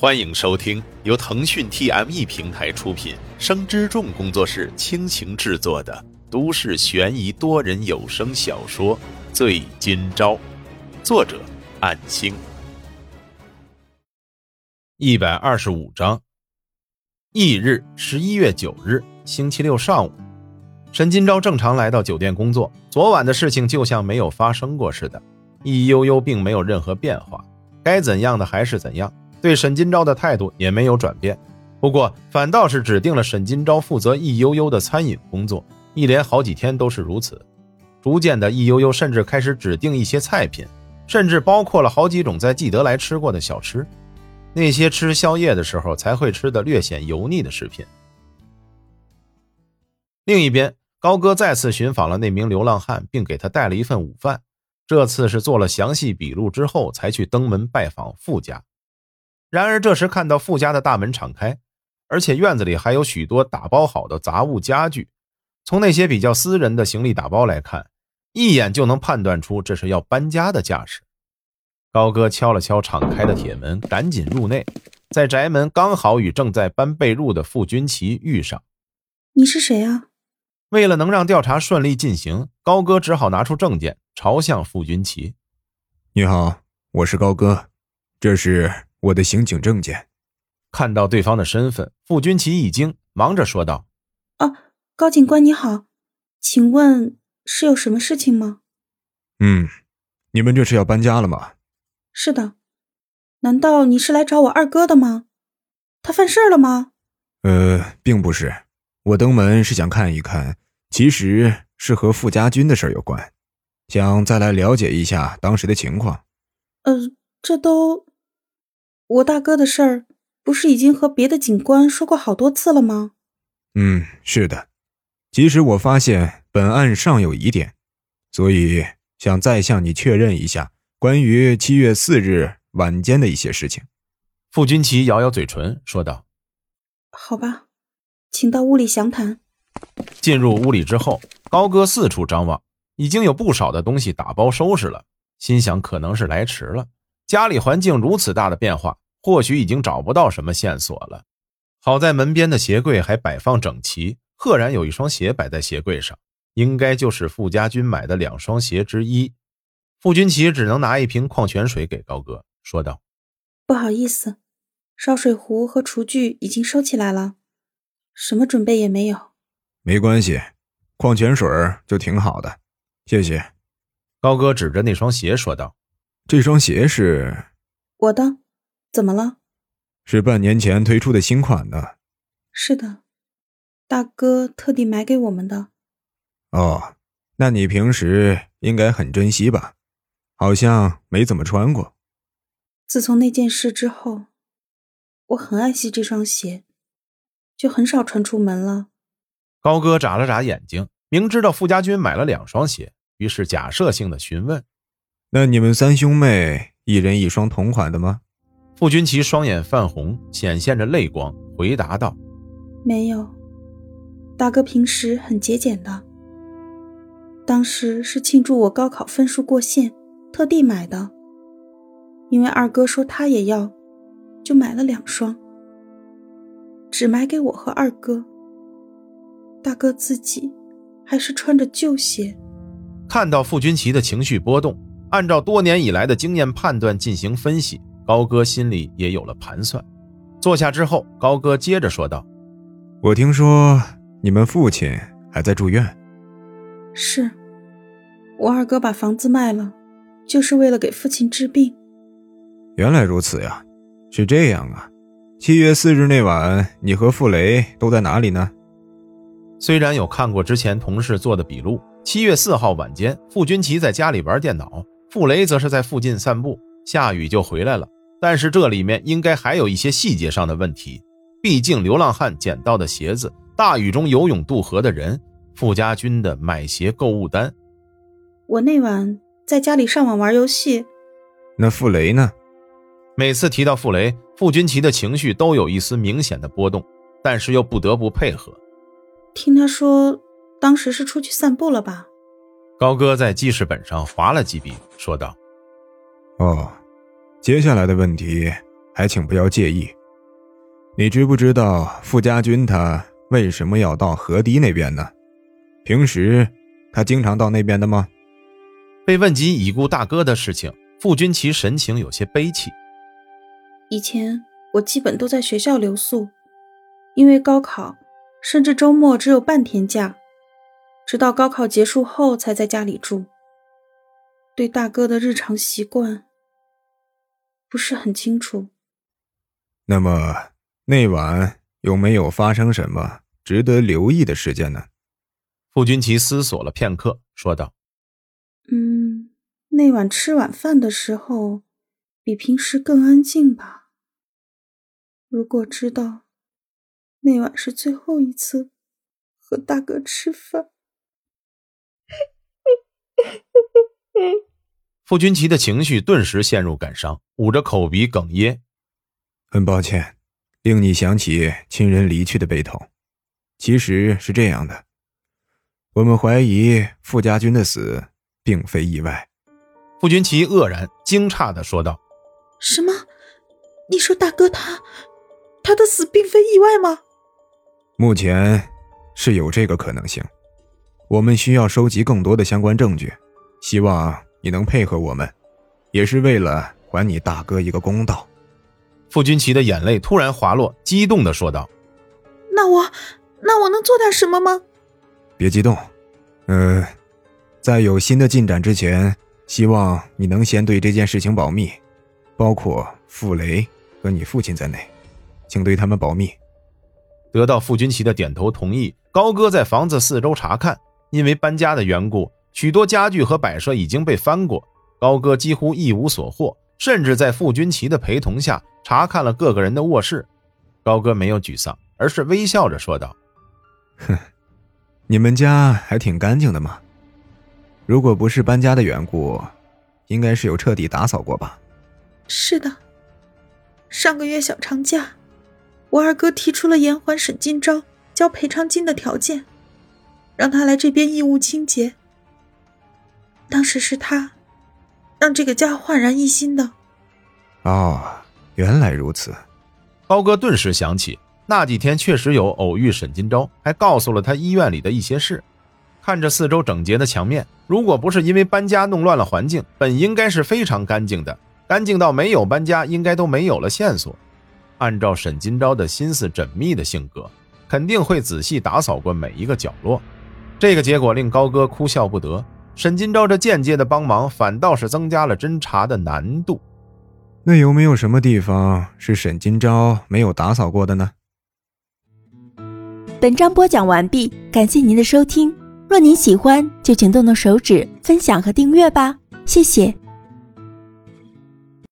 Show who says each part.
Speaker 1: 欢迎收听由腾讯 TME 平台出品、生之众工作室倾情制作的都市悬疑多人有声小说《醉今朝》，作者：暗星。一百二十五章。翌日，十一月九日，星期六上午，沈今朝正常来到酒店工作。昨晚的事情就像没有发生过似的，易悠悠并没有任何变化，该怎样的还是怎样。对沈金钊的态度也没有转变，不过反倒是指定了沈金钊负责易悠悠的餐饮工作，一连好几天都是如此。逐渐的，易悠悠甚至开始指定一些菜品，甚至包括了好几种在记得来吃过的小吃，那些吃宵夜的时候才会吃的略显油腻的食品。另一边，高歌再次寻访了那名流浪汉，并给他带了一份午饭，这次是做了详细笔录之后才去登门拜访傅家。然而这时看到傅家的大门敞开，而且院子里还有许多打包好的杂物家具。从那些比较私人的行李打包来看，一眼就能判断出这是要搬家的架势。高歌敲了敲敞开的铁门，赶紧入内，在宅门刚好与正在搬被褥的傅君奇遇上。
Speaker 2: 你是谁啊？
Speaker 1: 为了能让调查顺利进行，高歌只好拿出证件，朝向傅君奇。
Speaker 3: 你好，我是高歌，这是。我的刑警证件。
Speaker 1: 看到对方的身份，傅君奇一惊，忙着说道：“
Speaker 2: 啊，高警官你好，请问是有什么事情吗？”“
Speaker 3: 嗯，你们这是要搬家了吗？”“
Speaker 2: 是的。难道你是来找我二哥的吗？他犯事了吗？”“
Speaker 3: 呃，并不是，我登门是想看一看，其实是和傅家军的事有关，想再来了解一下当时的情况。”“
Speaker 2: 呃，这都……”我大哥的事儿，不是已经和别的警官说过好多次了吗？
Speaker 3: 嗯，是的。其实我发现本案尚有疑点，所以想再向你确认一下关于七月四日晚间的一些事情。
Speaker 1: 傅君奇咬咬嘴唇，说道：“
Speaker 2: 好吧，请到屋里详谈。”
Speaker 1: 进入屋里之后，高歌四处张望，已经有不少的东西打包收拾了，心想可能是来迟了。家里环境如此大的变化，或许已经找不到什么线索了。好在门边的鞋柜还摆放整齐，赫然有一双鞋摆在鞋柜上，应该就是傅家军买的两双鞋之一。傅君奇只能拿一瓶矿泉水给高哥，说道：“
Speaker 2: 不好意思，烧水壶和厨具已经收起来了，什么准备也没有。”
Speaker 3: 没关系，矿泉水就挺好的，谢谢。
Speaker 1: 高哥指着那双鞋说道。
Speaker 3: 这双鞋是
Speaker 2: 我的，怎么了？
Speaker 3: 是半年前推出的新款呢。
Speaker 2: 是的，大哥特地买给我们的。
Speaker 3: 哦，那你平时应该很珍惜吧？好像没怎么穿过。
Speaker 2: 自从那件事之后，我很爱惜这双鞋，就很少穿出门了。
Speaker 1: 高哥眨了眨眼睛，明知道傅家军买了两双鞋，于是假设性的询问。
Speaker 3: 那你们三兄妹一人一双同款的吗？
Speaker 1: 傅君奇双眼泛红，显现着泪光，回答道：“
Speaker 2: 没有，大哥平时很节俭的。当时是庆祝我高考分数过线，特地买的。因为二哥说他也要，就买了两双，只买给我和二哥。大哥自己还是穿着旧鞋。”
Speaker 1: 看到傅君奇的情绪波动。按照多年以来的经验判断进行分析，高哥心里也有了盘算。坐下之后，高哥接着说道：“
Speaker 3: 我听说你们父亲还在住院。
Speaker 2: 是，我二哥把房子卖了，就是为了给父亲治病。
Speaker 3: 原来如此呀，是这样啊。七月四日那晚，你和傅雷都在哪里呢？
Speaker 1: 虽然有看过之前同事做的笔录，七月四号晚间，傅君奇在家里玩电脑。傅雷则是在附近散步，下雨就回来了。但是这里面应该还有一些细节上的问题，毕竟流浪汉捡到的鞋子，大雨中游泳渡河的人，傅家军的买鞋购物单。
Speaker 2: 我那晚在家里上网玩游戏。
Speaker 3: 那傅雷呢？
Speaker 1: 每次提到傅雷，傅军奇的情绪都有一丝明显的波动，但是又不得不配合。
Speaker 2: 听他说，当时是出去散步了吧？
Speaker 1: 高歌在记事本上划了几笔，说道：“
Speaker 3: 哦，接下来的问题还请不要介意。你知不知道傅家军他为什么要到河堤那边呢？平时他经常到那边的吗？
Speaker 1: 被问及已故大哥的事情，傅君其神情有些悲戚。
Speaker 2: 以前我基本都在学校留宿，因为高考，甚至周末只有半天假，直到高考结束后才在家里住。对大哥的日常习惯不是很清楚。
Speaker 3: 那么。那晚有没有发生什么值得留意的事件呢？
Speaker 1: 傅君奇思索了片刻，说道：“
Speaker 2: 嗯，那晚吃晚饭的时候，比平时更安静吧。如果知道那晚是最后一次和大哥吃饭。”
Speaker 1: 傅君奇的情绪顿时陷入感伤，捂着口鼻哽咽：“
Speaker 3: 很抱歉。”令你想起亲人离去的悲痛，其实是这样的：我们怀疑傅家军的死并非意外。
Speaker 1: 傅君奇愕然惊诧的说道：“
Speaker 2: 什么？你说大哥他他的死并非意外吗？”
Speaker 3: 目前是有这个可能性，我们需要收集更多的相关证据，希望你能配合我们，也是为了还你大哥一个公道。
Speaker 1: 傅君奇的眼泪突然滑落，激动的说道：“
Speaker 2: 那我，那我能做点什么吗？”
Speaker 3: 别激动，呃，在有新的进展之前，希望你能先对这件事情保密，包括傅雷和你父亲在内，请对他们保密。
Speaker 1: 得到傅君奇的点头同意，高歌在房子四周查看，因为搬家的缘故，许多家具和摆设已经被翻过，高歌几乎一无所获。甚至在傅君奇的陪同下查看了各个人的卧室，高哥没有沮丧，而是微笑着说道：“
Speaker 3: 哼，你们家还挺干净的嘛。如果不是搬家的缘故，应该是有彻底打扫过吧？”“
Speaker 2: 是的，上个月小长假，我二哥提出了延缓沈金钊交赔偿金的条件，让他来这边义务清洁。当时是他。”让这个家焕然一新的。
Speaker 3: 哦，原来如此。
Speaker 1: 高哥顿时想起那几天确实有偶遇沈金钊，还告诉了他医院里的一些事。看着四周整洁的墙面，如果不是因为搬家弄乱了环境，本应该是非常干净的，干净到没有搬家应该都没有了线索。按照沈金钊的心思缜密的性格，肯定会仔细打扫过每一个角落。这个结果令高哥哭笑不得。沈金钊这间接的帮忙，反倒是增加了侦查的难度。
Speaker 3: 那有没有什么地方是沈金钊没有打扫过的呢？
Speaker 4: 本章播讲完毕，感谢您的收听。若您喜欢，就请动动手指分享和订阅吧，谢谢。